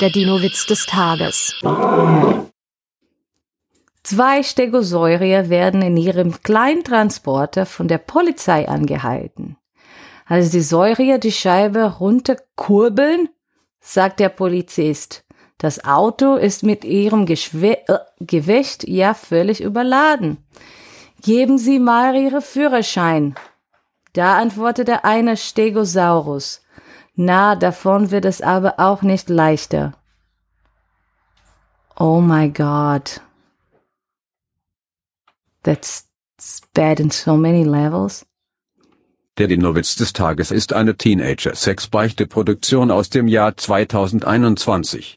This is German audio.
Der Dino-Witz des Tages. Zwei Stegosaurier werden in ihrem Kleintransporter von der Polizei angehalten. Als die Säurier die Scheibe runterkurbeln, sagt der Polizist, das Auto ist mit ihrem Geschwe äh, Gewicht ja völlig überladen. Geben Sie mal Ihre Führerschein. Da antwortet der eine Stegosaurus. Na, davon wird es aber auch nicht leichter. Oh my God. That's bad in so many levels. Der Dinowitz des Tages ist eine Teenager-Sex-Beichte-Produktion aus dem Jahr 2021.